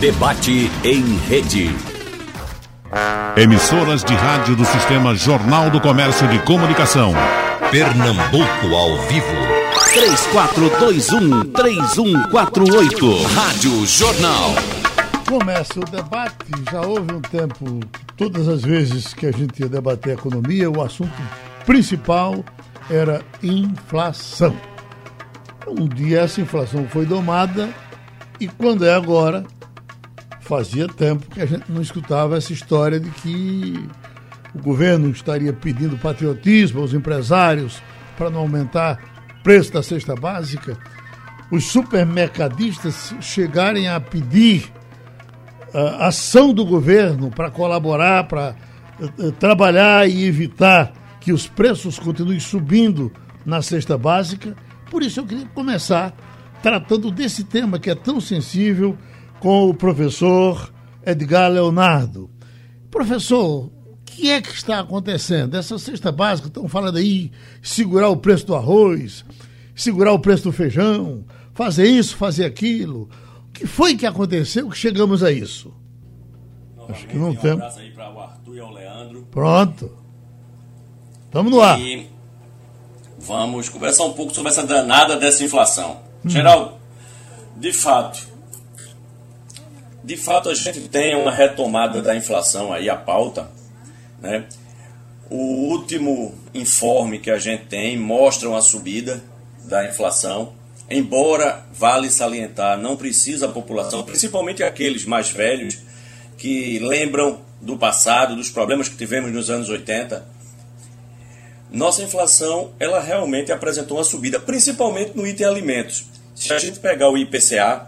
Debate em rede. Emissoras de rádio do Sistema Jornal do Comércio de Comunicação. Pernambuco ao vivo. 3421-3148. Rádio Jornal. Começa o debate. Já houve um tempo, todas as vezes que a gente ia debater economia, o assunto principal era inflação. Um dia essa inflação foi domada e quando é agora, fazia tempo que a gente não escutava essa história de que o governo estaria pedindo patriotismo aos empresários para não aumentar o preço da cesta básica. Os supermercadistas chegarem a pedir uh, ação do governo para colaborar, para uh, trabalhar e evitar que os preços continuem subindo na cesta básica. Por isso eu queria começar tratando desse tema que é tão sensível com o professor Edgar Leonardo. Professor, o que é que está acontecendo? Essa cesta básica, estão falando aí, segurar o preço do arroz, segurar o preço do feijão, fazer isso, fazer aquilo. O que foi que aconteceu que chegamos a isso? Novamente, Acho que não um tem. Um abraço aí para o Arthur e ao Leandro. Pronto. Estamos no ar. E vamos conversar um pouco sobre essa danada dessa inflação. Hum. Geraldo, de fato, de fato a gente tem uma retomada da inflação aí, a pauta, né? O último informe que a gente tem mostra uma subida da inflação, embora vale salientar, não precisa a população, principalmente aqueles mais velhos que lembram do passado, dos problemas que tivemos nos anos 80. Nossa inflação, ela realmente apresentou uma subida, principalmente no item alimentos. Se a gente pegar o IPCA,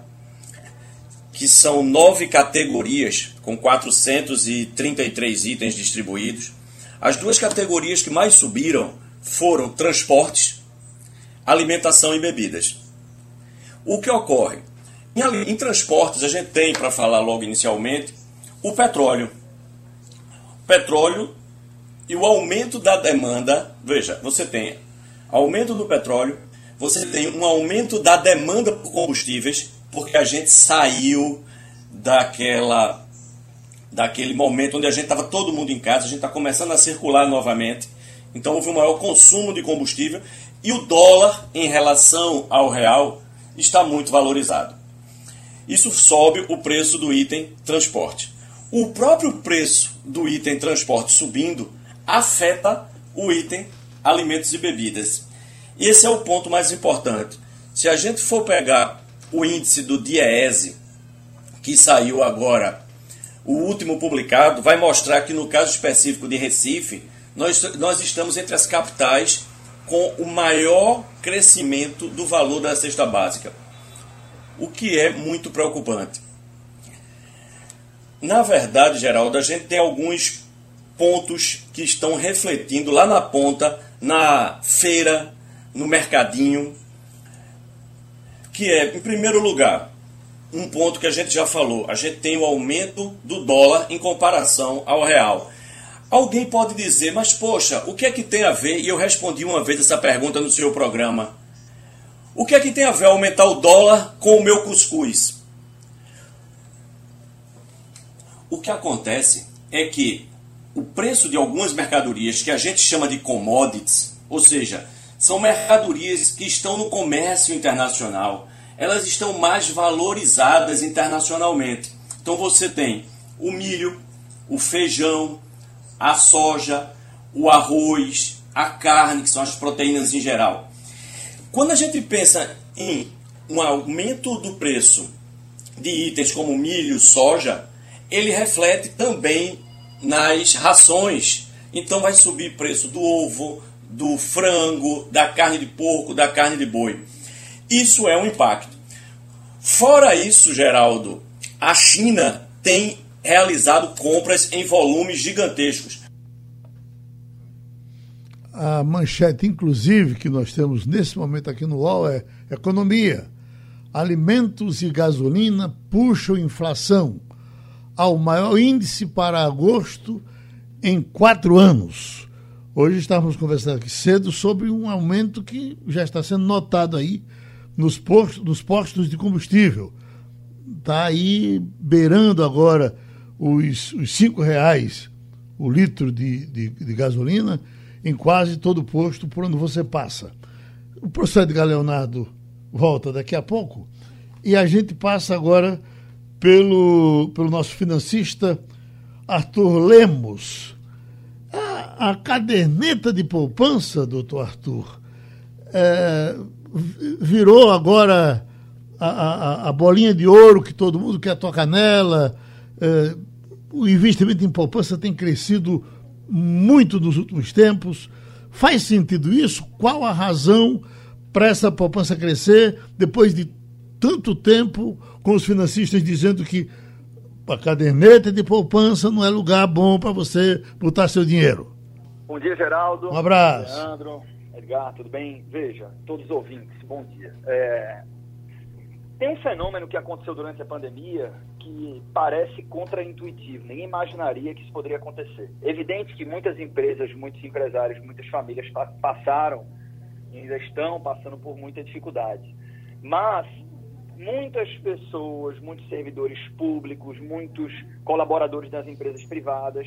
que são nove categorias, com 433 itens distribuídos. As duas categorias que mais subiram foram transportes, alimentação e bebidas. O que ocorre? Em, em transportes, a gente tem, para falar logo inicialmente, o petróleo. O petróleo e o aumento da demanda. Veja, você tem aumento do petróleo, você tem um aumento da demanda por combustíveis porque a gente saiu daquela daquele momento onde a gente estava todo mundo em casa, a gente está começando a circular novamente. Então houve um maior consumo de combustível e o dólar em relação ao real está muito valorizado. Isso sobe o preço do item transporte. O próprio preço do item transporte subindo afeta o item alimentos e bebidas. Esse é o ponto mais importante. Se a gente for pegar o índice do DIEESE, que saiu agora, o último publicado, vai mostrar que no caso específico de Recife, nós, nós estamos entre as capitais com o maior crescimento do valor da cesta básica, o que é muito preocupante. Na verdade, Geraldo, a gente tem alguns pontos que estão refletindo lá na ponta, na feira, no mercadinho, que é, em primeiro lugar, um ponto que a gente já falou, a gente tem o aumento do dólar em comparação ao real. Alguém pode dizer, mas poxa, o que é que tem a ver? E eu respondi uma vez essa pergunta no seu programa. O que é que tem a ver aumentar o dólar com o meu cuscuz? O que acontece é que o preço de algumas mercadorias que a gente chama de commodities, ou seja, são mercadorias que estão no comércio internacional, elas estão mais valorizadas internacionalmente. Então você tem o milho, o feijão, a soja, o arroz, a carne, que são as proteínas em geral. Quando a gente pensa em um aumento do preço de itens como milho, soja, ele reflete também nas rações. Então vai subir o preço do ovo, do frango, da carne de porco, da carne de boi. Isso é um impacto. Fora isso, Geraldo, a China tem realizado compras em volumes gigantescos. A manchete, inclusive, que nós temos nesse momento aqui no UOL é Economia. Alimentos e gasolina puxam inflação ao maior índice para agosto em quatro anos. Hoje estávamos conversando aqui cedo sobre um aumento que já está sendo notado aí nos postos, nos postos de combustível. está aí beirando agora os, os cinco reais o litro de, de, de, gasolina em quase todo posto por onde você passa. O professor Edgar Leonardo volta daqui a pouco e a gente passa agora pelo, pelo nosso financista Arthur Lemos. A, caderneta de poupança, doutor Arthur, é, virou agora a, a, a, bolinha de ouro que todo mundo quer tocar nela. É, o investimento em poupança tem crescido muito nos últimos tempos. Faz sentido isso? Qual a razão para essa poupança crescer depois de tanto tempo com os financistas dizendo que a caderneta de poupança não é lugar bom para você botar seu dinheiro? Bom dia, Geraldo. Um abraço. Leandro, Edgar, tudo bem? Veja, todos os ouvintes, bom dia. É, tem um fenômeno que aconteceu durante a pandemia que parece contraintuitivo. Ninguém imaginaria que isso poderia acontecer. Evidente que muitas empresas, muitos empresários, muitas famílias passaram e ainda estão passando por muita dificuldade. Mas muitas pessoas, muitos servidores públicos, muitos colaboradores das empresas privadas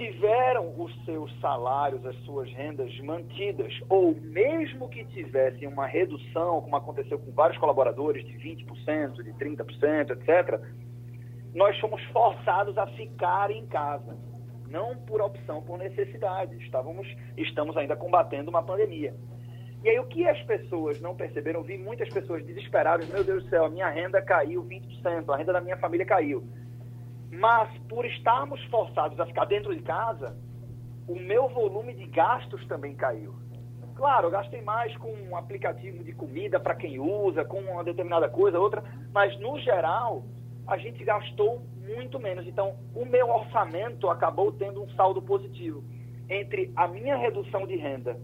tiveram os seus salários, as suas rendas mantidas, ou mesmo que tivessem uma redução, como aconteceu com vários colaboradores, de 20%, de 30%, etc., nós fomos forçados a ficar em casa. Não por opção, por necessidade. Estávamos, estamos ainda combatendo uma pandemia. E aí, o que as pessoas não perceberam? Vi muitas pessoas desesperadas: meu Deus do céu, a minha renda caiu 20%, a renda da minha família caiu. Mas por estarmos forçados a ficar dentro de casa, o meu volume de gastos também caiu. Claro, eu gastei mais com um aplicativo de comida para quem usa, com uma determinada coisa, outra, mas no geral a gente gastou muito menos. Então, o meu orçamento acabou tendo um saldo positivo entre a minha redução de renda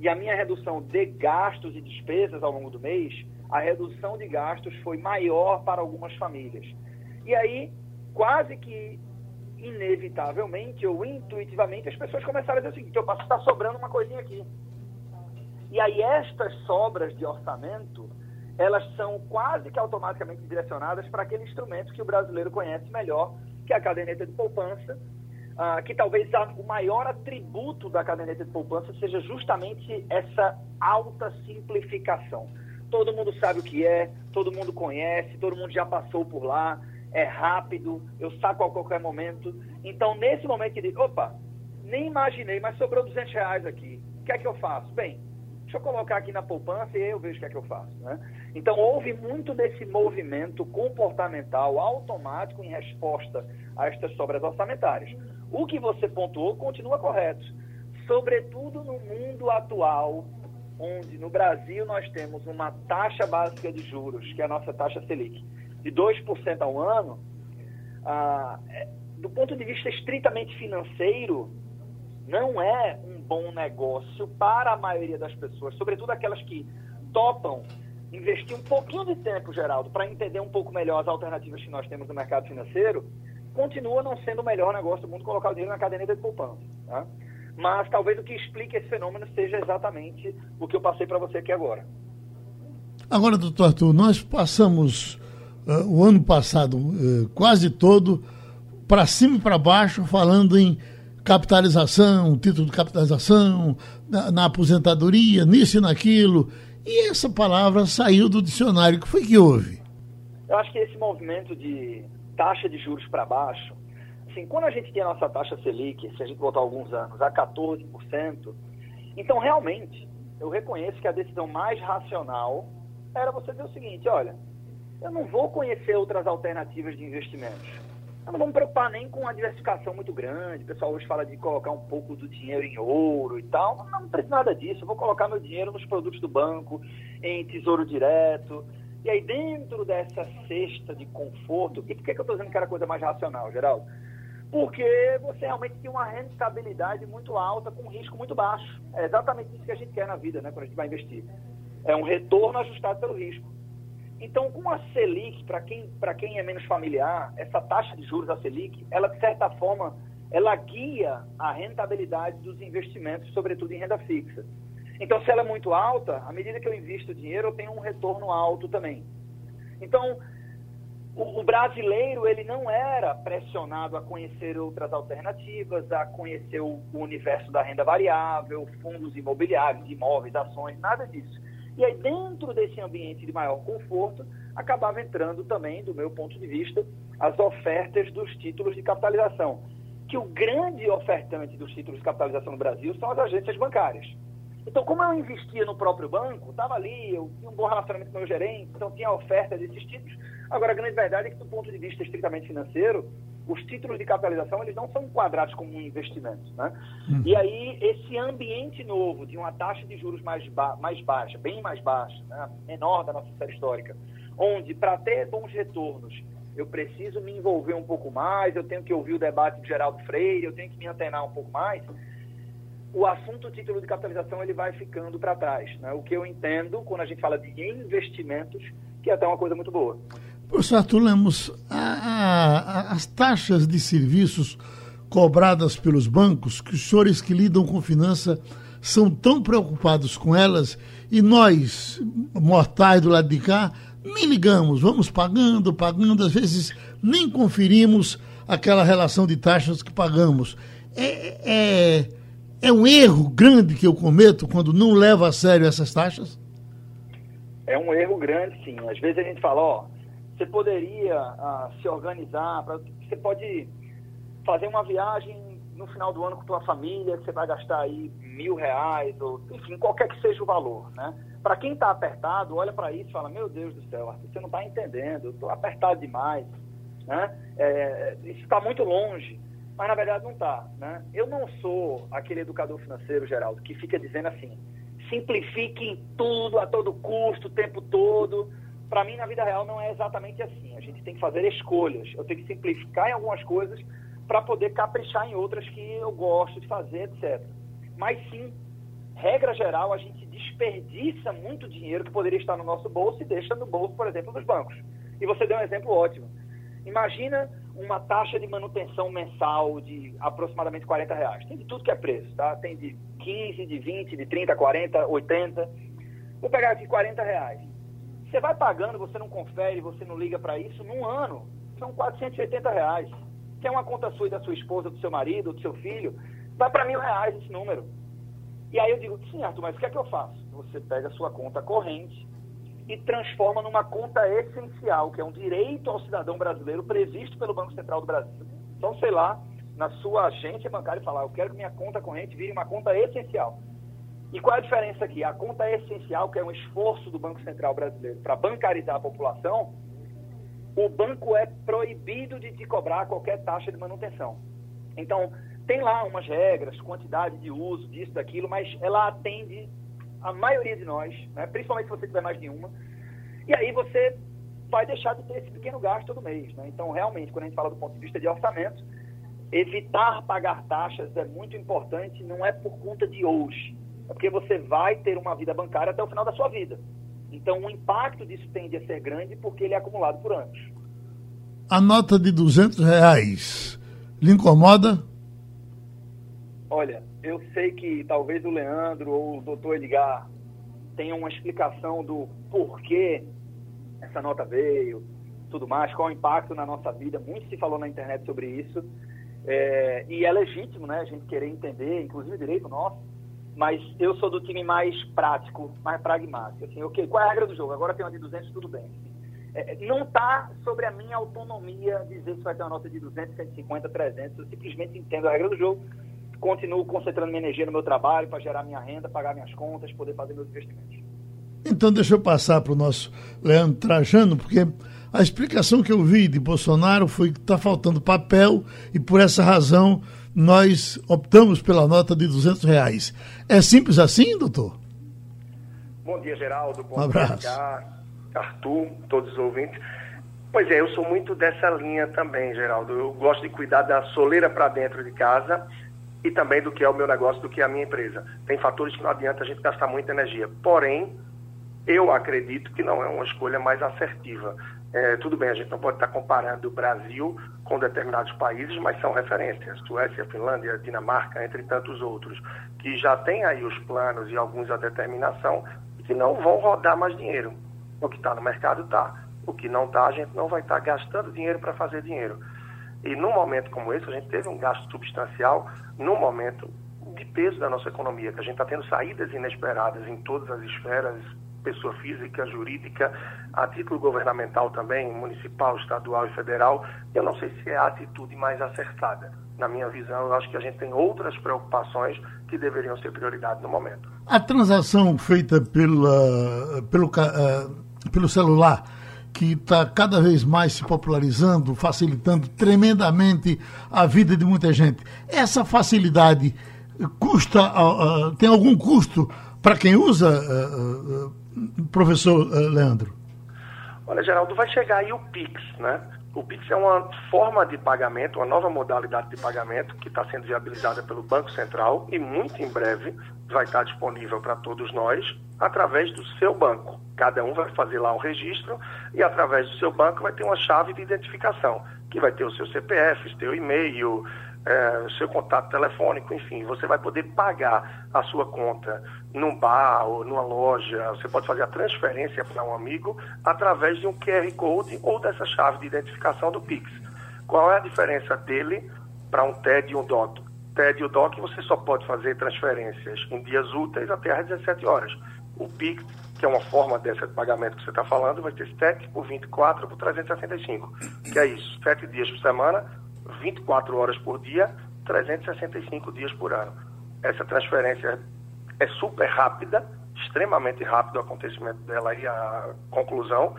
e a minha redução de gastos e despesas ao longo do mês. A redução de gastos foi maior para algumas famílias. E aí quase que inevitavelmente ou intuitivamente as pessoas começaram a dizer o seguinte, eu passo está sobrando uma coisinha aqui. E aí estas sobras de orçamento, elas são quase que automaticamente direcionadas para aquele instrumento que o brasileiro conhece melhor, que é a caderneta de poupança, ah, que talvez a, o maior atributo da caderneta de poupança seja justamente essa alta simplificação. Todo mundo sabe o que é, todo mundo conhece, todo mundo já passou por lá, é rápido, eu saco a qualquer momento. Então, nesse momento que diz, opa, nem imaginei, mas sobrou 200 reais aqui. O que é que eu faço? Bem, deixa eu colocar aqui na poupança e eu vejo o que é que eu faço. Né? Então, houve muito desse movimento comportamental automático em resposta a estas sobras orçamentárias. O que você pontuou continua correto. Sobretudo no mundo atual, onde no Brasil nós temos uma taxa básica de juros, que é a nossa taxa Selic, de 2% ao ano, ah, é, do ponto de vista estritamente financeiro, não é um bom negócio para a maioria das pessoas, sobretudo aquelas que topam investir um pouquinho de tempo, Geraldo, para entender um pouco melhor as alternativas que nós temos no mercado financeiro, continua não sendo o melhor negócio do mundo colocar o dinheiro na caderneta de poupança. Tá? Mas talvez o que explique esse fenômeno seja exatamente o que eu passei para você aqui agora. Agora, doutor Arthur, nós passamos uh, o ano passado uh, quase todo para cima e para baixo falando em capitalização, título de capitalização, na, na, aposentadoria, nisso e naquilo. E essa palavra saiu do dicionário. O que foi que houve? Eu acho que esse movimento de taxa de juros para baixo, assim, quando a gente tem a nossa taxa Selic, se a gente voltar alguns anos, a 14%, então realmente eu reconheço que a decisão mais racional era você dizer o seguinte, olha, eu não vou conhecer outras alternativas de investimentos. Eu não vou me preocupar nem com a diversificação muito grande. O pessoal hoje fala de colocar um pouco do dinheiro em ouro e tal. Não, não preciso nada disso. Eu vou colocar meu dinheiro nos produtos do banco, em tesouro direto. E aí, dentro dessa cesta de conforto, e por que, que eu estou dizendo que era coisa mais racional, Geraldo? Porque você realmente tem uma rentabilidade muito alta com um risco muito baixo. É exatamente isso que a gente quer na vida, né, quando a gente vai investir. É um retorno ajustado pelo risco. Então, com a Selic, para quem, quem é menos familiar, essa taxa de juros da Selic, ela, de certa forma, ela guia a rentabilidade dos investimentos, sobretudo em renda fixa. Então, se ela é muito alta, à medida que eu invisto dinheiro, eu tenho um retorno alto também. Então, o, o, brasileiro ele não era pressionado a conhecer outras alternativas, a conhecer o, o, universo da renda variável, fundos imobiliários, imóveis, ações, nada disso. E aí, dentro desse ambiente de maior conforto, acabava entrando também, do meu ponto de vista, as ofertas dos títulos de capitalização. Que o grande ofertante dos títulos de capitalização no Brasil são as agências bancárias. Então, como eu investia no próprio banco, estava ali, eu tinha um bom relacionamento com o meu gerente, então tinha oferta desses títulos. Agora, a grande verdade é que, do ponto de vista estritamente financeiro, os títulos de capitalização eles não são enquadrados como um investimento. Né? Hum. E aí, esse ambiente novo de uma taxa de juros mais, ba mais baixa, bem mais baixa, né? menor da nossa série histórica, onde, para ter bons retornos, eu preciso me envolver um pouco mais, eu tenho que ouvir o debate de Geraldo Freire, eu tenho que me antenar um pouco mais o assunto título de capitalização ele vai ficando para trás. Né? O que eu entendo quando a gente fala de investimentos, que é até uma coisa muito boa. Professor Arthur Lemos, a, a, as taxas de serviços cobradas pelos bancos, que os senhores que lidam com finança são tão preocupados com elas e nós, mortais do lado de cá, nem ligamos, vamos pagando, pagando, às vezes nem conferimos aquela relação de taxas que pagamos. É, é é um erro grande que eu cometo quando não levo a sério essas taxas? É um erro grande, sim. Às vezes a gente fala, ó, você poderia ah, se organizar, pra, você pode fazer uma viagem no final do ano com tua família, que você vai gastar aí mil reais, ou enfim, qualquer que seja o valor, né? Para quem está apertado, olha para isso e fala, meu Deus do céu, você não está entendendo, eu estou apertado demais, né? É, isso está muito longe mas na verdade não está. Né? Eu não sou aquele educador financeiro, Geraldo, que fica dizendo assim, simplifique em tudo, a todo custo, o tempo todo. Para mim, na vida real, não é exatamente assim. A gente tem que fazer escolhas. Eu tenho que simplificar em algumas coisas para poder caprichar em outras que eu gosto de fazer, etc. Mas sim, regra geral, a gente desperdiça muito dinheiro que poderia estar no nosso bolso e deixa no bolso, por exemplo, dos bancos. E você deu um exemplo ótimo. Imagina uma taxa de manutenção mensal de aproximadamente 40 reais. Tem de tudo que é preço, tá? Tem de 15, de 20, de 30, 40, 80. Vou pegar aqui 40 reais. Você vai pagando, você não confere, você não liga para isso, num ano, são 480 reais. Se é uma conta sua e da sua esposa, do seu marido, do seu filho, vai para mil reais esse número. E aí eu digo, sim, Arthur, mas o que é que eu faço? Você pega a sua conta corrente, e transforma numa conta essencial, que é um direito ao cidadão brasileiro previsto pelo Banco Central do Brasil. Então, sei lá, na sua agência bancária e falar, eu quero que minha conta corrente vire uma conta essencial. E qual é a diferença aqui? A conta essencial, que é um esforço do Banco Central brasileiro para bancarizar a população, o banco é proibido de te cobrar qualquer taxa de manutenção. Então, tem lá umas regras, quantidade de uso, disso, daquilo, mas ela atende a maioria de nós, né, principalmente se você tiver mais de uma, e aí você vai deixar de ter esse pequeno gasto todo mês. Né? Então, realmente, quando a gente fala do ponto de vista de orçamento, evitar pagar taxas é muito importante, não é por conta de hoje, é porque você vai ter uma vida bancária até o final da sua vida. Então, o impacto disso tende a ser grande porque ele é acumulado por anos. A nota de 200 reais lhe incomoda? Olha, eu sei que talvez o Leandro ou o doutor Edgar tenham uma explicação do porquê essa nota veio, tudo mais, qual o impacto na nossa vida. Muito se falou na internet sobre isso. É, e é legítimo, né, a gente querer entender, inclusive direito nosso, mas eu sou do time mais prático, mais pragmático. Assim, ok, qual é a regra do jogo? Agora tem uma de 200, tudo bem. É, não está sobre a minha autonomia dizer se vai ter uma nota de 200, 150, 300. Eu simplesmente entendo a regra do jogo continuo concentrando minha energia no meu trabalho para gerar minha renda, pagar minhas contas, poder fazer meus investimentos. Então, deixa eu passar para o nosso Leandro Trajano, porque a explicação que eu vi de Bolsonaro foi que está faltando papel e, por essa razão, nós optamos pela nota de 200 reais. É simples assim, doutor? Bom dia, Geraldo. Bom um abraço. dia, Arthur, todos os ouvintes. Pois é, eu sou muito dessa linha também, Geraldo. Eu gosto de cuidar da soleira para dentro de casa e também do que é o meu negócio, do que é a minha empresa. Tem fatores que não adianta a gente gastar muita energia. Porém, eu acredito que não é uma escolha mais assertiva. É, tudo bem, a gente não pode estar comparando o Brasil com determinados países, mas são referências. Suécia, Finlândia, Dinamarca, entre tantos outros, que já têm aí os planos e alguns a determinação que não vão rodar mais dinheiro. O que está no mercado está. O que não está, a gente não vai estar tá gastando dinheiro para fazer dinheiro. E num momento como esse, a gente teve um gasto substancial num momento de peso da nossa economia, que a gente está tendo saídas inesperadas em todas as esferas, pessoa física, jurídica, a título governamental também, municipal, estadual e federal. Eu não sei se é a atitude mais acertada. Na minha visão, eu acho que a gente tem outras preocupações que deveriam ser prioridade no momento. A transação feita pela, pelo, uh, pelo celular que está cada vez mais se popularizando, facilitando tremendamente a vida de muita gente. Essa facilidade custa, uh, uh, tem algum custo para quem usa, professor Leandro? Olha, Geraldo, vai chegar aí o Pix, né? O Pix é uma forma de pagamento, uma nova modalidade de pagamento que está sendo viabilizada pelo Banco Central e muito em breve vai estar disponível para todos nós através do seu banco. Cada um vai fazer lá um registro e através do seu banco vai ter uma chave de identificação, que vai ter o seu CPF, seu e-mail, é, seu contato telefônico, enfim, você vai poder pagar a sua conta num bar ou numa loja, você pode fazer a transferência para um amigo através de um QR Code ou dessa chave de identificação do Pix. Qual é a diferença dele para um TED e um DOC? TED e o DOC você só pode fazer transferências em dias úteis até às 17 horas. O Pix, que é uma forma dessa de pagamento que você está falando, vai ter 7 por 24 por 365, que é isso, 7 dias por semana, 24 horas por dia, 365 dias por ano. Essa transferência é super rápida, extremamente rápido o acontecimento dela e a conclusão,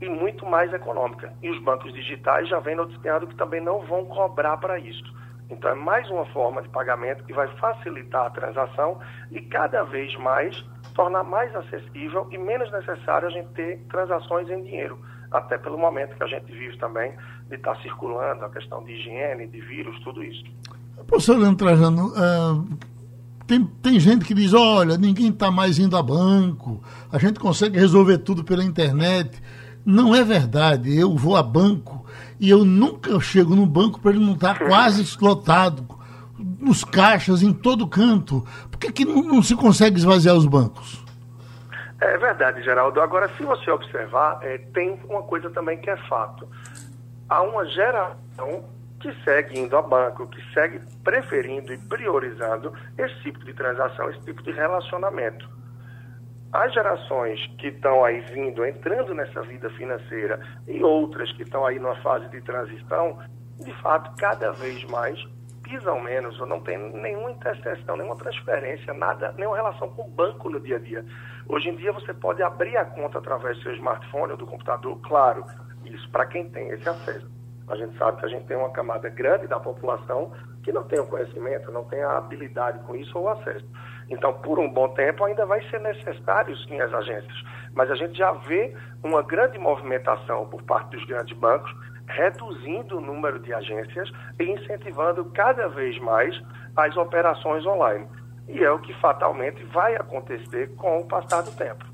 e muito mais econômica. E os bancos digitais já vêm noticiando que também não vão cobrar para isso. Então é mais uma forma de pagamento que vai facilitar a transação e cada vez mais tornar mais acessível e menos necessário a gente ter transações em dinheiro até pelo momento que a gente vive também de estar tá circulando, a questão de higiene, de vírus, tudo isso. Professor Leandro Trajano, uh, tem, tem gente que diz, olha, ninguém está mais indo a banco, a gente consegue resolver tudo pela internet. Não é verdade, eu vou a banco e eu nunca chego no banco para ele não estar tá quase lotado, nos caixas, em todo canto. Por que, que não, não se consegue esvaziar os bancos? É verdade, Geraldo. Agora, se você observar, é, tem uma coisa também que é fato. Há uma geração que segue indo a banco, que segue preferindo e priorizando esse tipo de transação, esse tipo de relacionamento. As gerações que estão aí vindo, entrando nessa vida financeira e outras que estão aí numa fase de transição, de fato, cada vez mais pisam menos ou não tem nenhuma interseção, nenhuma transferência, nada, nenhuma relação com o banco no dia a dia. Hoje em dia você pode abrir a conta através do seu smartphone ou do computador, claro, isso para quem tem esse acesso. A gente sabe que a gente tem uma camada grande da população que não tem o conhecimento, não tem a habilidade com isso ou o acesso. Então, por um bom tempo, ainda vai ser necessário sim as agências. Mas a gente já vê uma grande movimentação por parte dos grandes bancos, reduzindo o número de agências e incentivando cada vez mais as operações online. E é o que fatalmente vai acontecer com o passar do tempo.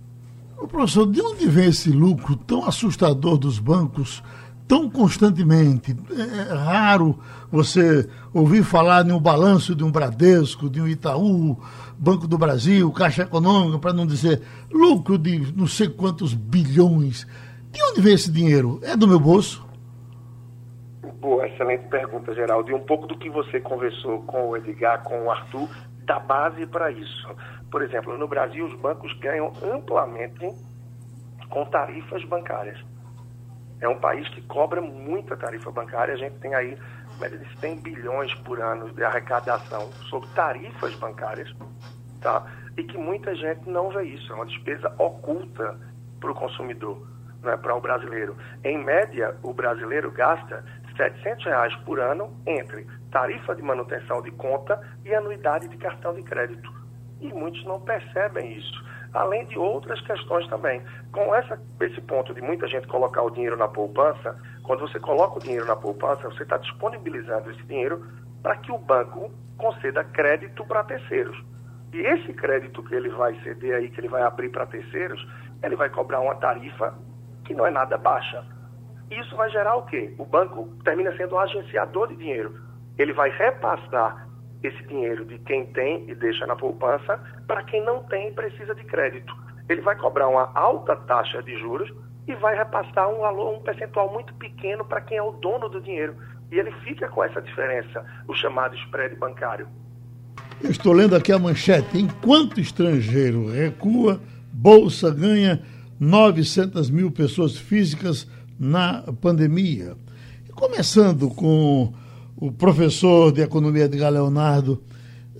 O professor, de onde vem esse lucro tão assustador dos bancos tão constantemente? É, é raro você ouvir falar de um balanço de um Bradesco, de um Itaú, Banco do Brasil, Caixa Econômica, para não dizer lucro de não sei quantos bilhões. De onde vem esse dinheiro? É do meu bolso? Boa, excelente pergunta, Geraldo. E um pouco do que você conversou com o Edgar, com o Arthur, da base para isso. Por exemplo, no Brasil, os bancos ganham amplamente com tarifas bancárias. É um país que cobra muita tarifa bancária. A gente tem aí média de 100 bilhões por ano de arrecadação sobre tarifas bancárias, tá? E que muita gente não vê isso. É uma despesa oculta para o consumidor, não é para o brasileiro. Em média, o brasileiro gasta 700 reais por ano entre tarifa de manutenção de conta e anuidade de cartão de crédito. E muitos não percebem isso, além de outras questões também. Com essa, esse ponto de muita gente colocar o dinheiro na poupança, quando você coloca o dinheiro na poupança, você está disponibilizando esse dinheiro para que o banco conceda crédito para terceiros. E esse crédito que ele vai ceder aí, que ele vai abrir para terceiros, ele vai cobrar uma tarifa que não é nada baixa isso vai gerar o quê? O banco termina sendo um agenciador de dinheiro. Ele vai repassar esse dinheiro de quem tem e deixa na poupança para quem não tem e precisa de crédito. Ele vai cobrar uma alta taxa de juros e vai repassar um valor, um percentual muito pequeno para quem é o dono do dinheiro. E ele fica com essa diferença, o chamado spread bancário. Eu estou lendo aqui a manchete. Enquanto estrangeiro recua, Bolsa ganha 900 mil pessoas físicas na pandemia. Começando com o professor de economia Edgar Leonardo,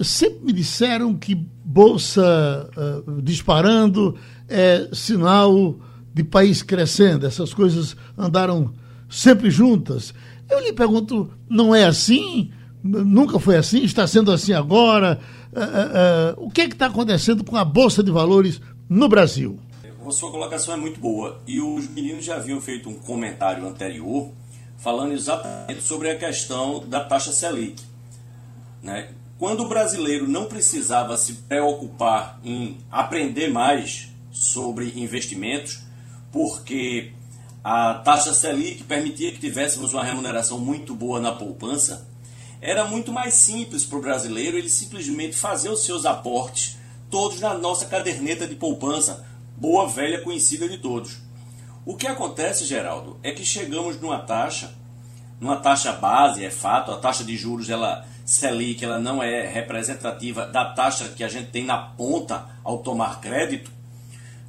sempre me disseram que Bolsa uh, disparando é sinal de país crescendo. Essas coisas andaram sempre juntas. Eu lhe pergunto, não é assim? Nunca foi assim? Está sendo assim agora? Uh, uh, o que é que está acontecendo com a Bolsa de Valores no Brasil? A sua colocação é muito boa. E os meninos já haviam feito um comentário anterior falando exatamente sobre a questão da taxa Selic. Né? Quando o brasileiro não precisava se preocupar em aprender mais sobre investimentos, porque a taxa Selic permitia que tivéssemos uma remuneração muito boa na poupança, era muito mais simples para o brasileiro ele simplesmente fazer os seus aportes todos na nossa caderneta de poupança, boa velha conhecida de todos. O que acontece, Geraldo, é que chegamos numa taxa, numa taxa base, é fato, a taxa de juros ela Selic ela não é representativa da taxa que a gente tem na ponta ao tomar crédito,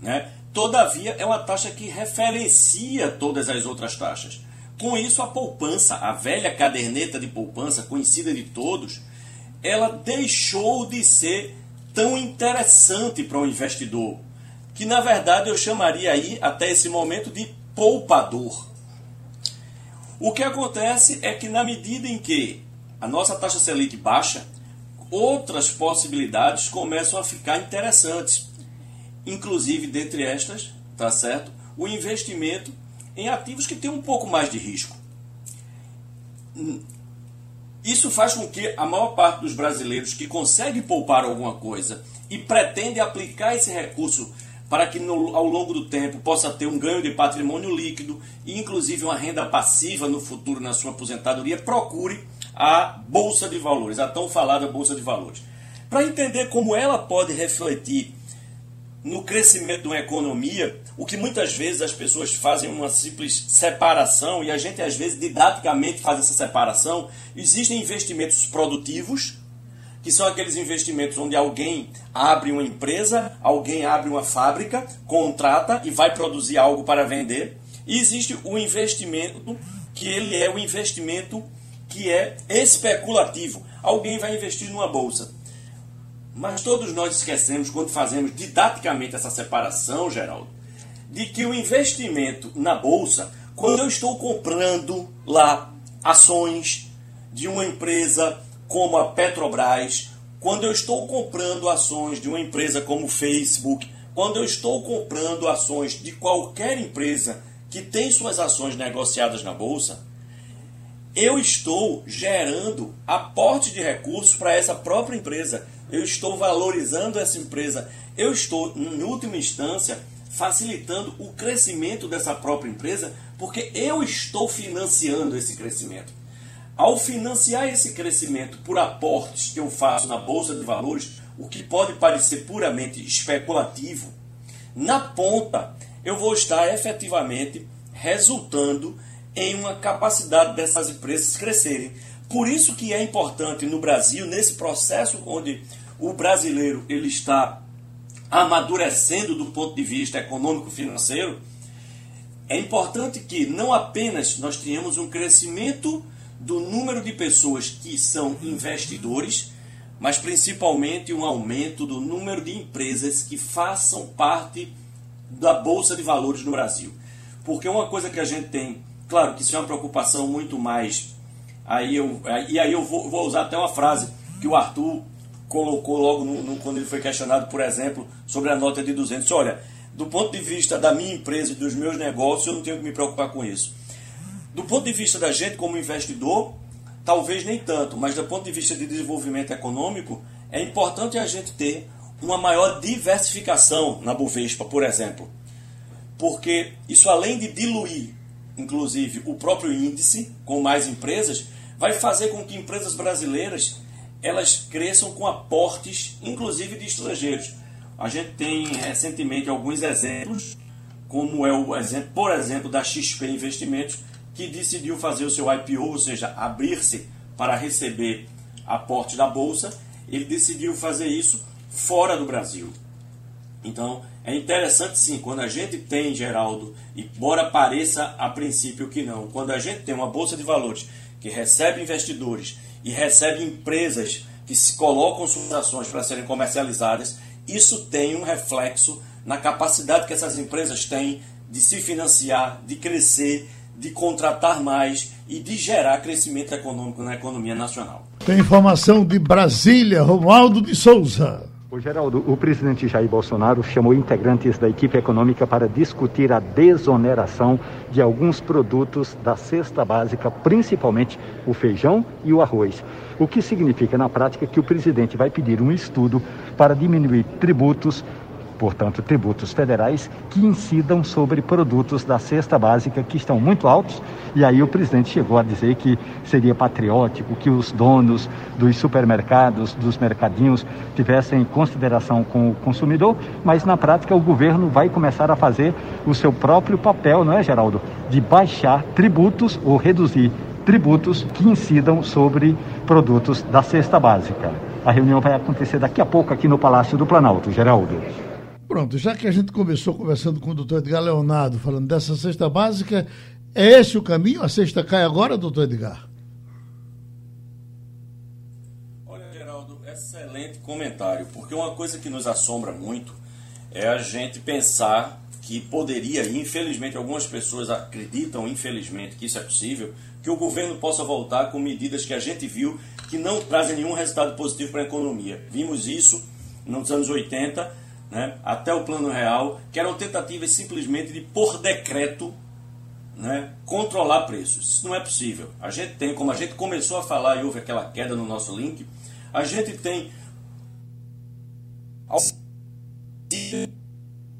né? Todavia, é uma taxa que referencia todas as outras taxas. Com isso, a poupança, a velha caderneta de poupança, conhecida de todos, ela deixou de ser tão interessante para o investidor, que na verdade eu chamaria aí, até esse momento, de poupador. O que acontece é que, na medida em que a nossa taxa Selic baixa, outras possibilidades começam a ficar interessantes inclusive dentre estas, tá certo? O investimento em ativos que têm um pouco mais de risco. Isso faz com que a maior parte dos brasileiros que consegue poupar alguma coisa e pretende aplicar esse recurso para que no, ao longo do tempo possa ter um ganho de patrimônio líquido e inclusive uma renda passiva no futuro na sua aposentadoria, procure a bolsa de valores, a tão falada bolsa de valores. Para entender como ela pode refletir no crescimento de uma economia, o que muitas vezes as pessoas fazem uma simples separação, e a gente às vezes didaticamente faz essa separação, existem investimentos produtivos, que são aqueles investimentos onde alguém abre uma empresa, alguém abre uma fábrica, contrata e vai produzir algo para vender. E existe o investimento que ele é o investimento que é especulativo. Alguém vai investir numa bolsa. Mas todos nós esquecemos, quando fazemos didaticamente essa separação, Geraldo, de que o investimento na bolsa, quando eu estou comprando lá ações de uma empresa como a Petrobras, quando eu estou comprando ações de uma empresa como o Facebook, quando eu estou comprando ações de qualquer empresa que tem suas ações negociadas na bolsa, eu estou gerando aporte de recursos para essa própria empresa eu estou valorizando essa empresa, eu estou, em última instância, facilitando o crescimento dessa própria empresa, porque eu estou financiando esse crescimento. Ao financiar esse crescimento por aportes que eu faço na bolsa de valores, o que pode parecer puramente especulativo, na ponta eu vou estar efetivamente resultando em uma capacidade dessas empresas crescerem. Por isso que é importante no Brasil, nesse processo onde o brasileiro ele está amadurecendo do ponto de vista econômico financeiro, é importante que não apenas nós tenhamos um crescimento do número de pessoas que são investidores, mas principalmente um aumento do número de empresas que façam parte da bolsa de valores no Brasil. Porque uma coisa que a gente tem, claro que isso é uma preocupação muito mais Aí eu, e aí eu vou, vou usar até uma frase que o Arthur colocou logo no, no, quando ele foi questionado, por exemplo, sobre a nota de 200. Olha, do ponto de vista da minha empresa e dos meus negócios, eu não tenho que me preocupar com isso. Do ponto de vista da gente como investidor, talvez nem tanto, mas do ponto de vista de desenvolvimento econômico, é importante a gente ter uma maior diversificação na Bovespa, por exemplo. Porque isso, além de diluir, inclusive, o próprio índice com mais empresas, vai fazer com que empresas brasileiras elas cresçam com aportes, inclusive de estrangeiros. A gente tem recentemente alguns exemplos como é o exemplo, por exemplo, da XP Investimentos, que decidiu fazer o seu IPO, ou seja, abrir-se para receber aportes da bolsa, ele decidiu fazer isso fora do Brasil. Então, é interessante sim, quando a gente tem, Geraldo, e embora pareça a princípio que não, quando a gente tem uma bolsa de valores que recebe investidores e recebe empresas que se colocam suas ações para serem comercializadas, isso tem um reflexo na capacidade que essas empresas têm de se financiar, de crescer, de contratar mais e de gerar crescimento econômico na economia nacional. Tem informação de Brasília, Romualdo de Souza. O Geraldo, o presidente Jair Bolsonaro chamou integrantes da equipe econômica para discutir a desoneração de alguns produtos da cesta básica, principalmente o feijão e o arroz. O que significa na prática que o presidente vai pedir um estudo para diminuir tributos portanto, tributos federais que incidam sobre produtos da cesta básica que estão muito altos. E aí o presidente chegou a dizer que seria patriótico que os donos dos supermercados, dos mercadinhos, tivessem consideração com o consumidor, mas na prática o governo vai começar a fazer o seu próprio papel, não é, Geraldo? De baixar tributos ou reduzir tributos que incidam sobre produtos da cesta básica. A reunião vai acontecer daqui a pouco aqui no Palácio do Planalto, Geraldo. Pronto, já que a gente começou conversando com o doutor Edgar Leonardo, falando dessa cesta básica, é esse o caminho? A cesta cai agora, doutor Edgar? Olha, Geraldo, excelente comentário, porque uma coisa que nos assombra muito é a gente pensar que poderia, e infelizmente algumas pessoas acreditam, infelizmente, que isso é possível, que o governo possa voltar com medidas que a gente viu que não trazem nenhum resultado positivo para a economia. Vimos isso nos anos 80 né, até o plano real, que eram tentativas simplesmente de, por decreto, né, controlar preços. Isso não é possível. A gente tem, como a gente começou a falar e houve aquela queda no nosso link, a gente tem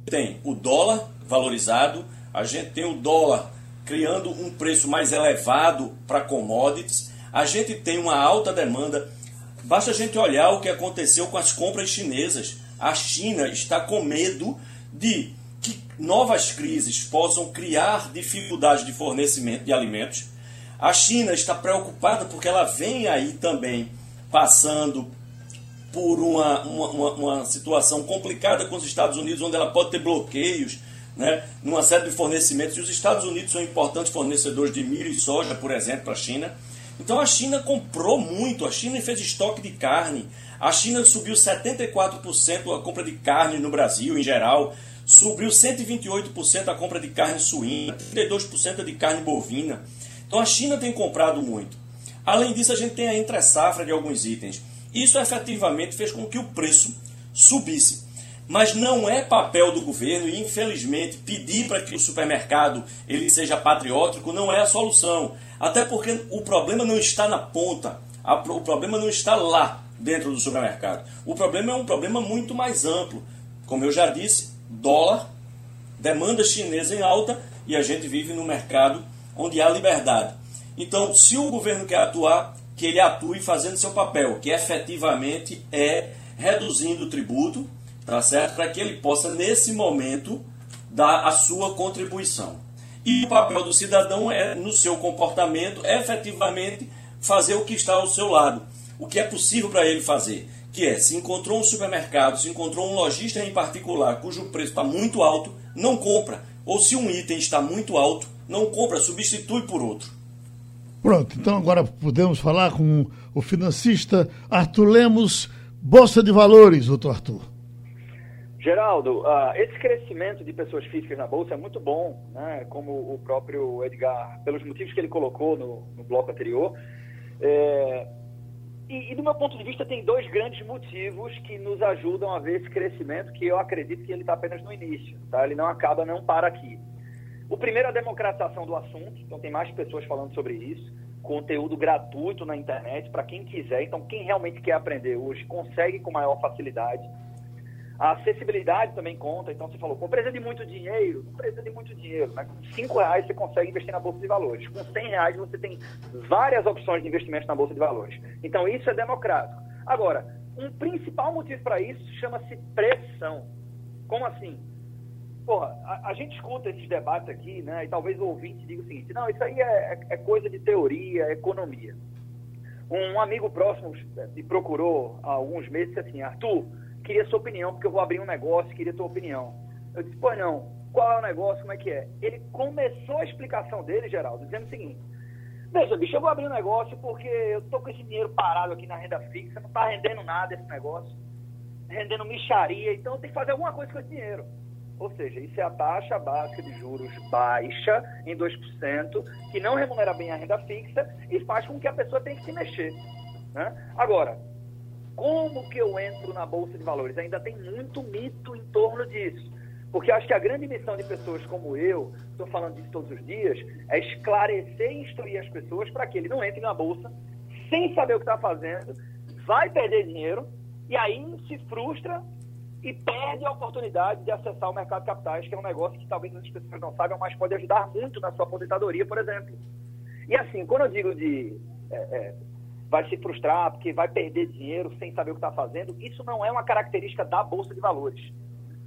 tem o dólar valorizado, a gente tem o dólar criando um preço mais elevado para commodities, a gente tem uma alta demanda. Basta a gente olhar o que aconteceu com as compras chinesas a China está com medo de que novas crises possam criar dificuldades de fornecimento de alimentos. A China está preocupada porque ela vem aí também passando por uma, uma, uma, situação complicada com os Estados Unidos, onde ela pode ter bloqueios né, numa série de fornecimentos. E os Estados Unidos são importantes fornecedores de milho e soja, por exemplo, para a China. Então a China comprou muito, a China fez estoque de carne, a China subiu 74% a compra de carne no Brasil em geral, subiu 128% a compra de carne suína, 32% de carne bovina. Então a China tem comprado muito. Além disso, a gente tem a entre-safra de alguns itens. Isso efetivamente fez com que o preço subisse. Mas não é papel do governo e, infelizmente, pedir para que o supermercado ele seja patriótico não é a solução. Até porque o problema não está na ponta, o problema não está lá dentro do supermercado. O problema é um problema muito mais amplo. Como eu já disse, dólar, demanda chinesa em alta e a gente vive num mercado onde há liberdade. Então, se o governo quer atuar, que ele atue fazendo seu papel, que efetivamente é reduzindo o tributo, tá certo? Para que ele possa, nesse momento, dar a sua contribuição. E o papel do cidadão é, no seu comportamento, efetivamente fazer o que está ao seu lado o que é possível para ele fazer, que é, se encontrou um supermercado, se encontrou um lojista em particular cujo preço está muito alto, não compra. Ou se um item está muito alto, não compra, substitui por outro. Pronto, então agora podemos falar com o financista Arthur Lemos, Bolsa de Valores, doutor Arthur. Geraldo, uh, esse crescimento de pessoas físicas na Bolsa é muito bom, né? como o próprio Edgar, pelos motivos que ele colocou no, no bloco anterior. É, e, e, do meu ponto de vista, tem dois grandes motivos que nos ajudam a ver esse crescimento, que eu acredito que ele está apenas no início, tá? Ele não acaba, não para aqui. O primeiro é a democratização do assunto, então tem mais pessoas falando sobre isso, conteúdo gratuito na internet para quem quiser. Então, quem realmente quer aprender hoje consegue com maior facilidade. A acessibilidade também conta. Então, você falou, pô, precisa de muito dinheiro? Não precisa de muito dinheiro. Né? Com 5 reais você consegue investir na Bolsa de Valores. Com 100 reais você tem várias opções de investimento na Bolsa de Valores. Então, isso é democrático. Agora, um principal motivo para isso chama-se pressão. Como assim? porra, a, a, gente escuta esses debates aqui, né? E talvez o ouvinte diga o seguinte: não, isso aí é, é, é coisa de teoria, é economia. Um amigo próximo me procurou há alguns meses e disse assim: Arthur, queria sua opinião, porque eu vou abrir um negócio, queria tua opinião. Eu disse: pois não, qual é o negócio, como é que é? Ele começou a explicação dele, Geraldo, dizendo o seguinte: veja, bicho, eu vou abrir um negócio porque eu tô com esse dinheiro parado aqui na renda fixa, não tá rendendo nada esse negócio, rendendo micharia, então eu tenho que fazer alguma coisa com esse dinheiro. Ou seja, isso é a taxa básica de juros baixa, em 2%, que não remunera bem a renda fixa e faz com que a pessoa tenha que se mexer. Né? Agora, como que eu entro na Bolsa de Valores? Ainda tem muito mito em torno disso. Porque acho que a grande missão de pessoas como eu, estou falando disso todos os dias, é esclarecer e instruir as pessoas para que ele não entre na Bolsa sem saber o que está fazendo, vai perder dinheiro e aí se frustra e perde a oportunidade de acessar o mercado de capitais, que é um negócio que talvez as pessoas não saibam, mas pode ajudar muito na sua aposentadoria, por exemplo. E assim, quando eu digo de é, é, vai se frustrar porque vai perder dinheiro sem saber o que está fazendo, isso não é uma característica da Bolsa de Valores.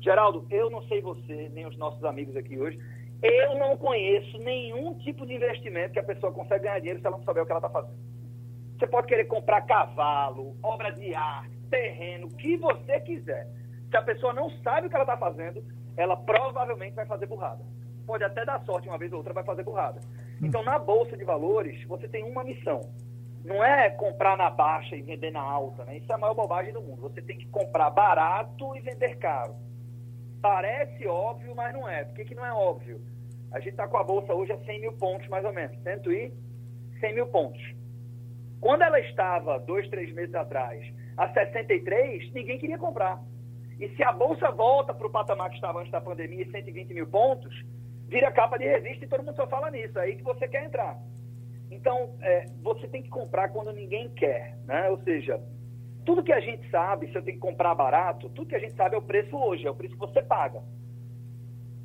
Geraldo, eu não sei você, nem os nossos amigos aqui hoje, eu não conheço nenhum tipo de investimento que a pessoa consegue ganhar dinheiro se ela não souber o que ela está fazendo. Você pode querer comprar cavalo, obra de arte, terreno, o que você quiser. Se a pessoa não sabe o que ela está fazendo, ela provavelmente vai fazer burrada. Pode até dar sorte uma vez ou outra, vai fazer burrada. Então, na bolsa de valores, você tem uma missão. Não é comprar na baixa e vender na alta, né? Isso é a maior bobagem do mundo. Você tem que comprar barato e vender caro. Parece óbvio, mas não é. Por que, que não é óbvio? A gente está com a bolsa hoje a 100 mil pontos, mais ou menos. 100 mil pontos. Quando ela estava, dois, três meses atrás, a 63, ninguém queria comprar. E se a bolsa volta para o patamar que estava antes da pandemia, 120 mil pontos, vira capa de revista e todo mundo só fala nisso. É aí que você quer entrar. Então, é, você tem que comprar quando ninguém quer. Né? Ou seja, tudo que a gente sabe, se eu tenho que comprar barato, tudo que a gente sabe é o preço hoje, é o preço que você paga.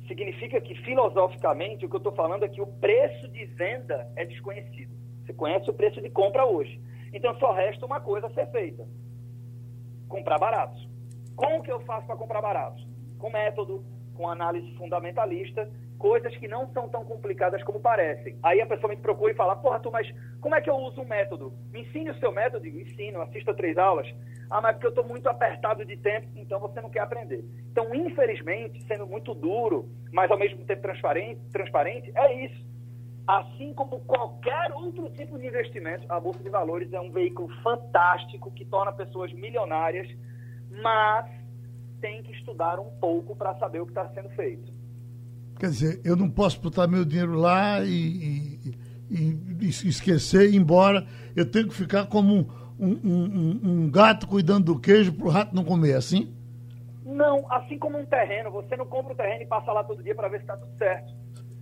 Significa que, filosoficamente, o que eu estou falando é que o preço de venda é desconhecido. Você conhece o preço de compra hoje. Então, só resta uma coisa a ser feita: comprar barato. Como que eu faço para comprar barato? Com método, com análise fundamentalista, coisas que não são tão complicadas como parecem. Aí a pessoa me procura e fala, porra, tu, mas como é que eu uso um método? Me ensine o seu método? Digo, ensino, assista três aulas. Ah, mas porque eu estou muito apertado de tempo, então você não quer aprender. Então, infelizmente, sendo muito duro, mas ao mesmo tempo transparente, transparente é isso. Assim como qualquer outro tipo de investimento, a Bolsa de Valores é um veículo fantástico que torna pessoas milionárias mas tem que estudar um pouco para saber o que está sendo feito. Quer dizer, eu não posso botar meu dinheiro lá e, e, e esquecer e ir embora. Eu tenho que ficar como um, um, um, um gato cuidando do queijo para o rato não comer, assim? Não, assim como um terreno. Você não compra o terreno e passa lá todo dia para ver se está tudo certo.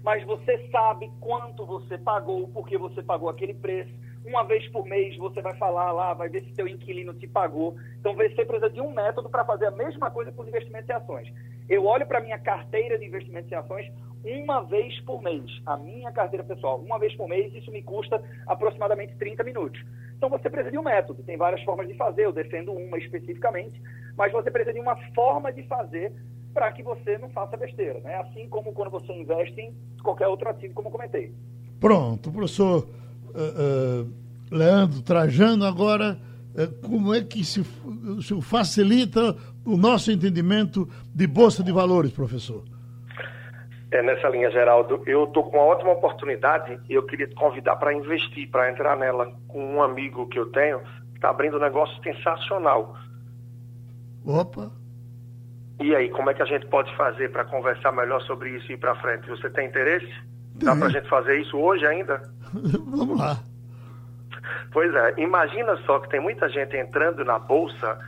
Mas você sabe quanto você pagou, porque você pagou aquele preço uma vez por mês você vai falar lá, vai ver se teu inquilino te pagou. Então você precisa de um método para fazer a mesma coisa com os investimentos em ações. Eu olho para a minha carteira de investimentos em ações uma vez por mês. A minha carteira pessoal, uma vez por mês, isso me custa aproximadamente 30 minutos. Então você precisa de um método. Tem várias formas de fazer, eu defendo uma especificamente, mas você precisa de uma forma de fazer para que você não faça besteira. Né? Assim como quando você investe em qualquer outro ativo, como eu comentei. Pronto, professor uh, Leandro Trajano, agora uh, como é que se, se facilita o nosso entendimento de Bolsa de Valores, professor? É, nessa linha, Geraldo, eu estou com uma ótima oportunidade e eu queria te convidar para investir, para entrar nela com um amigo que eu tenho, que está abrindo um negócio sensacional. Opa! E aí, como é que a gente pode fazer para conversar melhor sobre isso e ir para frente? Você tem interesse? Dá para a gente fazer isso hoje ainda? Vamos lá. Pois é, imagina só que tem muita gente entrando na bolsa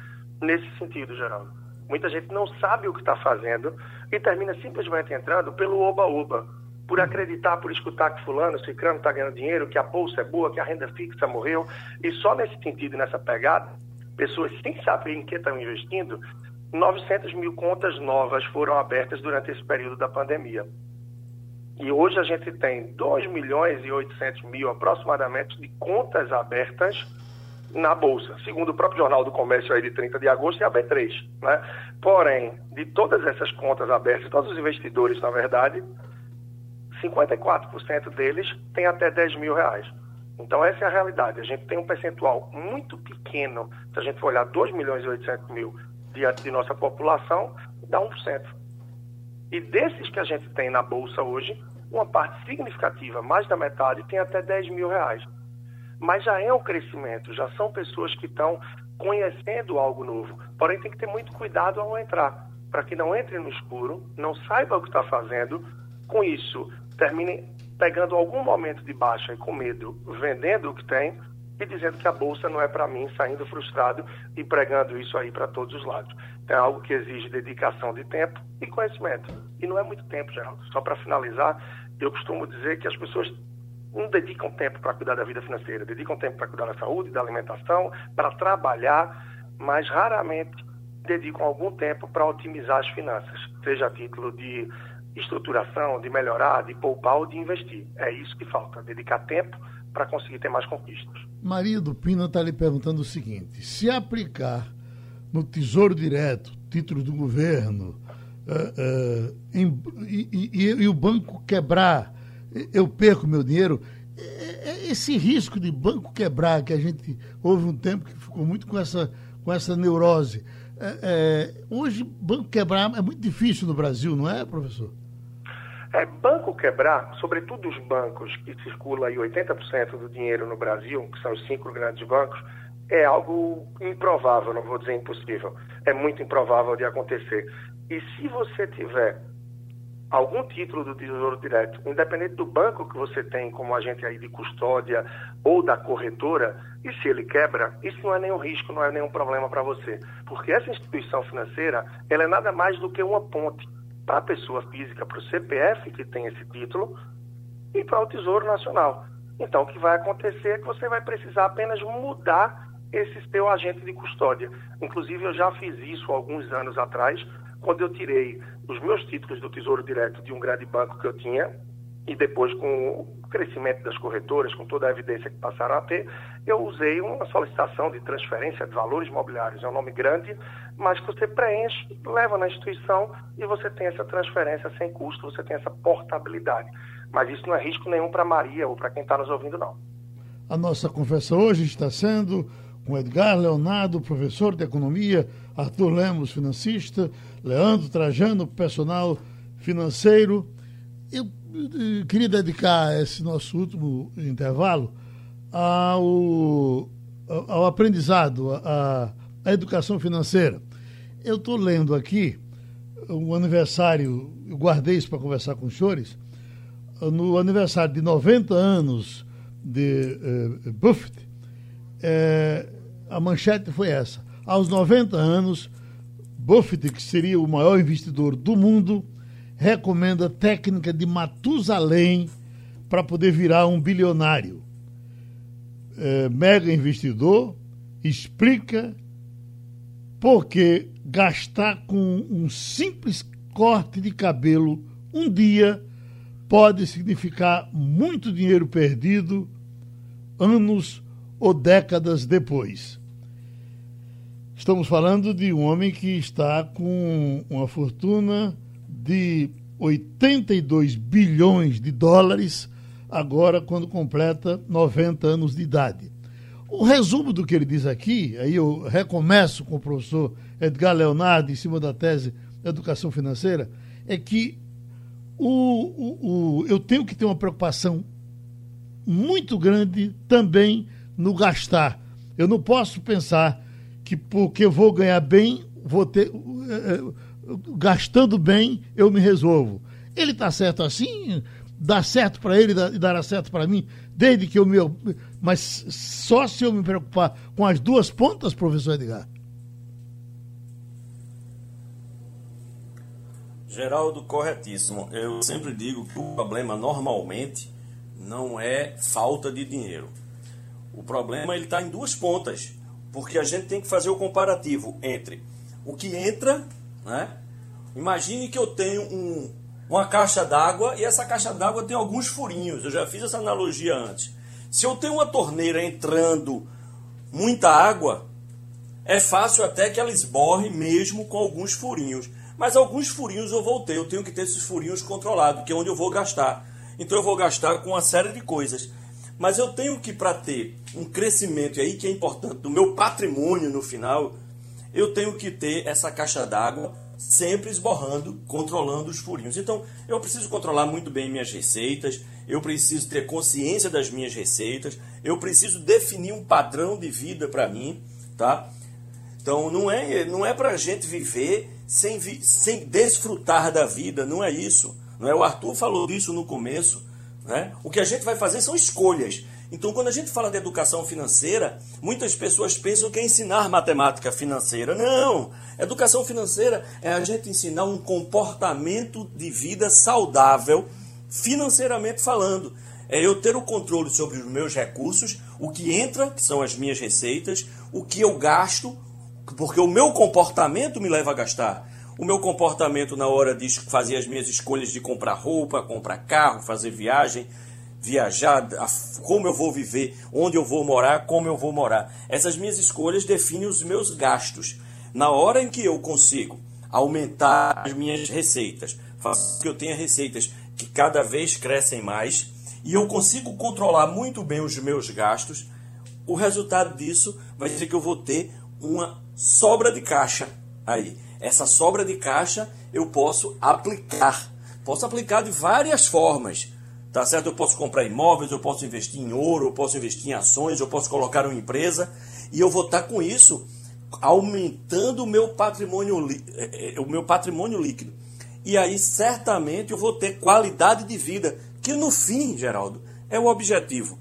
nesse sentido, Geraldo. Muita gente não sabe o que está fazendo e termina simplesmente entrando pelo oba-oba. Por acreditar, por escutar que fulano, ciclano está ganhando dinheiro, que a bolsa é boa, que a renda fixa morreu. E só nesse sentido nessa pegada, pessoas sem saber em que estão investindo, 900 mil contas novas foram abertas durante esse período da pandemia. E hoje a gente tem 2 milhões e 800 mil aproximadamente de contas abertas na Bolsa, segundo o próprio Jornal do Comércio aí de 30 de agosto e a B3. Né? Porém, de todas essas contas abertas, todos os investidores, na verdade, 54% deles têm até 10 mil reais. Então, essa é a realidade. A gente tem um percentual muito pequeno, se a gente for olhar 2 milhões e 800 mil diante de nossa população, dá 1%. E desses que a gente tem na Bolsa hoje, uma parte significativa, mais da metade, tem até 10 mil reais. Mas já é um crescimento, já são pessoas que estão conhecendo algo novo. Porém, tem que ter muito cuidado ao entrar, para que não entre no escuro, não saiba o que está fazendo, com isso termine pegando algum momento de baixa e com medo, vendendo o que tem e dizendo que a bolsa não é para mim, saindo frustrado e pregando isso aí para todos os lados. É algo que exige dedicação de tempo e conhecimento. E não é muito tempo, Geraldo. Só para finalizar, eu costumo dizer que as pessoas não dedicam tempo para cuidar da vida financeira, dedicam tempo para cuidar da saúde, da alimentação, para trabalhar, mas raramente dedicam algum tempo para otimizar as finanças, seja a título de estruturação, de melhorar, de poupar ou de investir. É isso que falta, dedicar tempo para conseguir ter mais conquistas. Maria do Pina está lhe perguntando o seguinte: se aplicar no Tesouro Direto, títulos do governo, uh, uh, em, e, e, e, o banco quebrar, eu perco meu dinheiro. É, é esse risco de banco quebrar, que a gente houve um tempo que ficou muito com essa, com essa neurose. É, é, hoje, banco quebrar é muito difícil no Brasil, não é, professor? É, banco quebrar, sobretudo os bancos que circulam aí 80% do dinheiro no Brasil, que são os cinco grandes bancos, é algo improvável, não vou dizer impossível. É muito improvável de acontecer. E se você tiver algum título do Tesouro Direto, independente do banco que você tem como agente aí de custódia ou da corretora, e se ele quebra, isso não é nenhum risco, não é nenhum problema para você. Porque essa instituição financeira, ela é nada mais do que uma ponte para a pessoa física, para o CPF que tem esse título e para o Tesouro Nacional. Então, o que vai acontecer é que você vai precisar apenas mudar esse seu agente de custódia. Inclusive, eu já fiz isso alguns anos atrás, quando eu tirei os meus títulos do Tesouro Direto de um grande banco que eu tinha, e depois com o crescimento das corretoras, com toda a evidência que passaram a ter, eu usei uma solicitação de transferência de valores imobiliários. É um nome grande, mas que você preenche, leva na instituição e você tem essa transferência sem custo, você tem essa portabilidade. Mas isso não é risco nenhum para Maria ou para quem está nos ouvindo, não. A nossa conversa hoje está sendo com Edgar Leonardo, professor de economia, Arthur Lemos, financista, Leandro Trajano, personal financeiro. Eu eh, queria dedicar esse nosso último intervalo ao, ao aprendizado, à, à educação financeira. Eu estou lendo aqui o aniversário, eu guardei isso para conversar com os senhores, no aniversário de 90 anos de uh, Buffett, é, a manchete foi essa. Aos 90 anos, Buffett, que seria o maior investidor do mundo, recomenda técnica de Matusalém para poder virar um bilionário. É, mega investidor explica por que gastar com um simples corte de cabelo um dia pode significar muito dinheiro perdido anos ou décadas depois. Estamos falando de um homem que está com uma fortuna de 82 bilhões de dólares, agora quando completa 90 anos de idade. O resumo do que ele diz aqui, aí eu recomeço com o professor Edgar Leonardo, em cima da tese Educação Financeira, é que o, o, o, eu tenho que ter uma preocupação muito grande também no gastar. Eu não posso pensar que porque vou ganhar bem, vou ter. Uh, gastando bem, eu me resolvo. Ele está certo assim? Dá certo para ele e dará certo para mim, desde que eu me. Mas só se eu me preocupar com as duas pontas, professor Edgar. Geraldo, corretíssimo. Eu sempre digo que o problema normalmente não é falta de dinheiro. O problema ele está em duas pontas, porque a gente tem que fazer o comparativo entre o que entra, né? Imagine que eu tenho um, uma caixa d'água e essa caixa d'água tem alguns furinhos. Eu já fiz essa analogia antes. Se eu tenho uma torneira entrando muita água, é fácil até que ela esborre mesmo com alguns furinhos. Mas alguns furinhos eu vou ter, eu tenho que ter esses furinhos controlados, que é onde eu vou gastar. Então eu vou gastar com uma série de coisas. Mas eu tenho que, para ter um crescimento, e aí que é importante, do meu patrimônio no final, eu tenho que ter essa caixa d'água sempre esborrando, controlando os furinhos. Então, eu preciso controlar muito bem minhas receitas, eu preciso ter consciência das minhas receitas, eu preciso definir um padrão de vida para mim, tá? Então, não é, não é para a gente viver sem, sem desfrutar da vida, não é isso. Não é? O Arthur falou disso no começo. Né? O que a gente vai fazer são escolhas. Então, quando a gente fala de educação financeira, muitas pessoas pensam que é ensinar matemática financeira. Não! Educação financeira é a gente ensinar um comportamento de vida saudável, financeiramente falando. É eu ter o controle sobre os meus recursos, o que entra, que são as minhas receitas, o que eu gasto, porque o meu comportamento me leva a gastar. O meu comportamento na hora de fazer as minhas escolhas de comprar roupa, comprar carro, fazer viagem, viajar, como eu vou viver, onde eu vou morar, como eu vou morar. Essas minhas escolhas definem os meus gastos. Na hora em que eu consigo aumentar as minhas receitas, faço que eu tenha receitas que cada vez crescem mais e eu consigo controlar muito bem os meus gastos, o resultado disso vai ser que eu vou ter uma sobra de caixa aí. Essa sobra de caixa eu posso aplicar. Posso aplicar de várias formas. Tá certo? Eu posso comprar imóveis, eu posso investir em ouro, eu posso investir em ações, eu posso colocar uma empresa e eu vou estar com isso aumentando o meu patrimônio, eh, eh, o meu patrimônio líquido. E aí certamente eu vou ter qualidade de vida, que no fim, Geraldo, é o objetivo.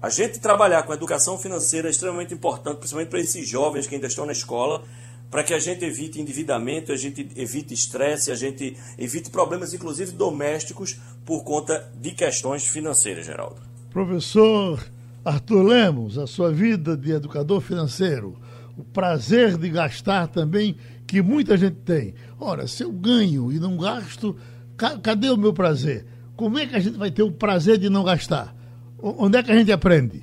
A gente trabalhar com educação financeira é extremamente importante, principalmente para esses jovens que ainda estão na escola, para que a gente evite endividamento, a gente evite estresse, a gente evite problemas, inclusive domésticos, por conta de questões financeiras, Geraldo. Professor Arthur Lemos, a sua vida de educador financeiro, o prazer de gastar também, que muita gente tem. Ora, se eu ganho e não gasto, cadê o meu prazer? Como é que a gente vai ter o prazer de não gastar? Onde é que a gente aprende?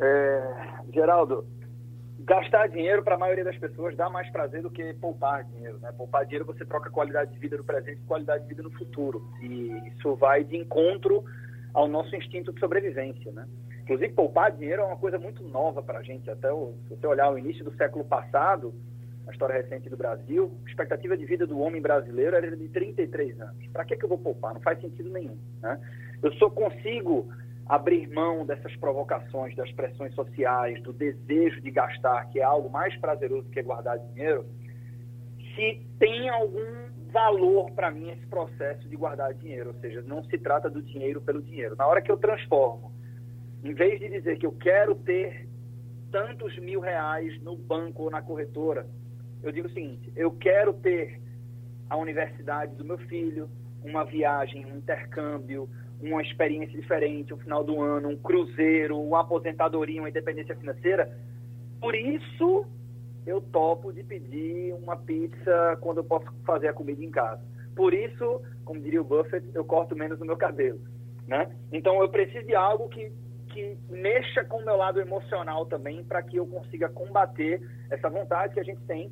É, Geraldo, gastar dinheiro para a maioria das pessoas dá mais prazer do que poupar dinheiro. Né? Poupar dinheiro você troca qualidade de vida no presente por qualidade de vida no futuro. E isso vai de encontro ao nosso instinto de sobrevivência. Né? Inclusive, poupar dinheiro é uma coisa muito nova para a gente. Até o, se você olhar o início do século passado, a história recente do Brasil, a expectativa de vida do homem brasileiro era de 33 anos. Para que, que eu vou poupar? Não faz sentido nenhum. Né? Eu só consigo abrir mão dessas provocações, das pressões sociais, do desejo de gastar, que é algo mais prazeroso que guardar dinheiro, se tem algum valor para mim esse processo de guardar dinheiro, ou seja, não se trata do dinheiro pelo dinheiro. Na hora que eu transformo, em vez de dizer que eu quero ter tantos mil reais no banco ou na corretora, eu digo o seguinte: eu quero ter a universidade do meu filho, uma viagem, um intercâmbio, uma experiência diferente, um final do ano, um cruzeiro, uma aposentadoria, uma independência financeira. Por isso, eu topo de pedir uma pizza quando eu posso fazer a comida em casa. Por isso, como diria o Buffett, eu corto menos o meu cabelo. Né? Então, eu preciso de algo que, que mexa com o meu lado emocional também, para que eu consiga combater essa vontade que a gente tem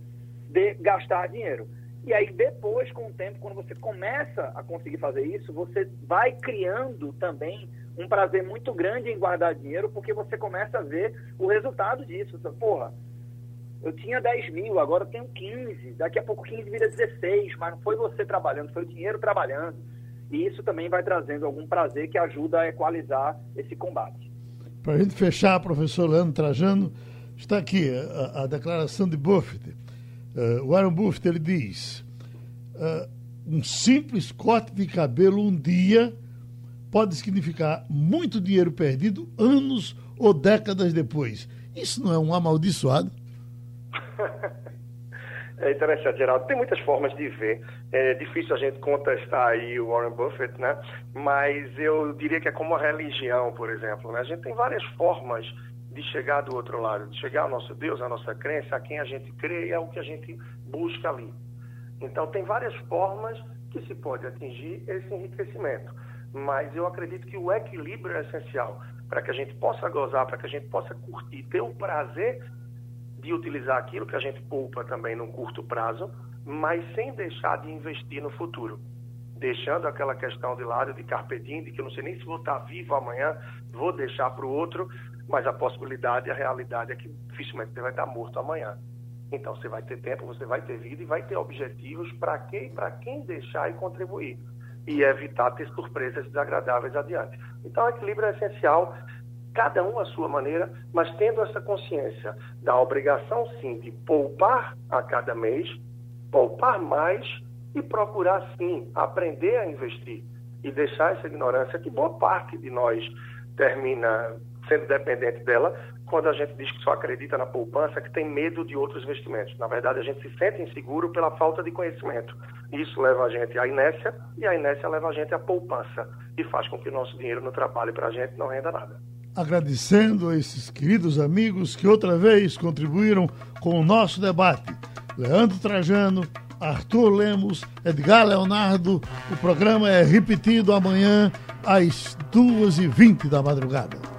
de gastar dinheiro. E aí, depois, com o tempo, quando você começa a conseguir fazer isso, você vai criando também um prazer muito grande em guardar dinheiro, porque você começa a ver o resultado disso. Porra, eu tinha 10 mil, agora eu tenho 15, daqui a pouco 15 vira 16, mas não foi você trabalhando, foi o dinheiro trabalhando. E isso também vai trazendo algum prazer que ajuda a equalizar esse combate. Para a gente fechar, professor Leandro Trajano, está aqui a, a declaração de Buffett Uh, Warren Buffett ele diz: uh, um simples corte de cabelo um dia pode significar muito dinheiro perdido anos ou décadas depois. Isso não é um amaldiçoado? É interessante, Geraldo. Tem muitas formas de ver. É difícil a gente contestar aí o Warren Buffett, né? Mas eu diria que é como a religião, por exemplo. Né? A gente tem várias formas de chegar do outro lado, de chegar ao nosso Deus, à nossa crença, a quem a gente crê e é o que a gente busca ali. Então, tem várias formas que se pode atingir esse enriquecimento, mas eu acredito que o equilíbrio é essencial. para que a gente possa gozar, para que a gente possa curtir, ter o prazer de utilizar aquilo que a gente poupa também no curto prazo, mas sem deixar de investir no futuro. Deixando aquela questão de lado de carpe diem, de que eu não sei nem se vou estar vivo amanhã, vou deixar para o outro, mas a possibilidade, a realidade é que dificilmente você vai estar morto amanhã. Então você vai ter tempo, você vai ter vida e vai ter objetivos para quem, para quem deixar e contribuir e evitar ter surpresas desagradáveis adiante. Então, o equilíbrio é essencial cada um à sua maneira, mas tendo essa consciência da obrigação, sim, de poupar a cada mês, poupar mais e procurar, sim, aprender a investir e deixar essa ignorância que boa parte de nós termina sendo dependente dela quando a gente diz que só acredita na poupança, que tem medo de outros investimentos. Na verdade, a gente se sente inseguro pela falta de conhecimento. Isso leva a gente à inércia e a inércia leva a gente à poupança e faz com que o nosso dinheiro não trabalhe para a gente não renda nada agradecendo a esses queridos amigos que outra vez contribuíram com o nosso debate. Leandro Trajano, Arthur Lemos, Edgar Leonardo. O programa é repetido amanhã às 2h20 da madrugada.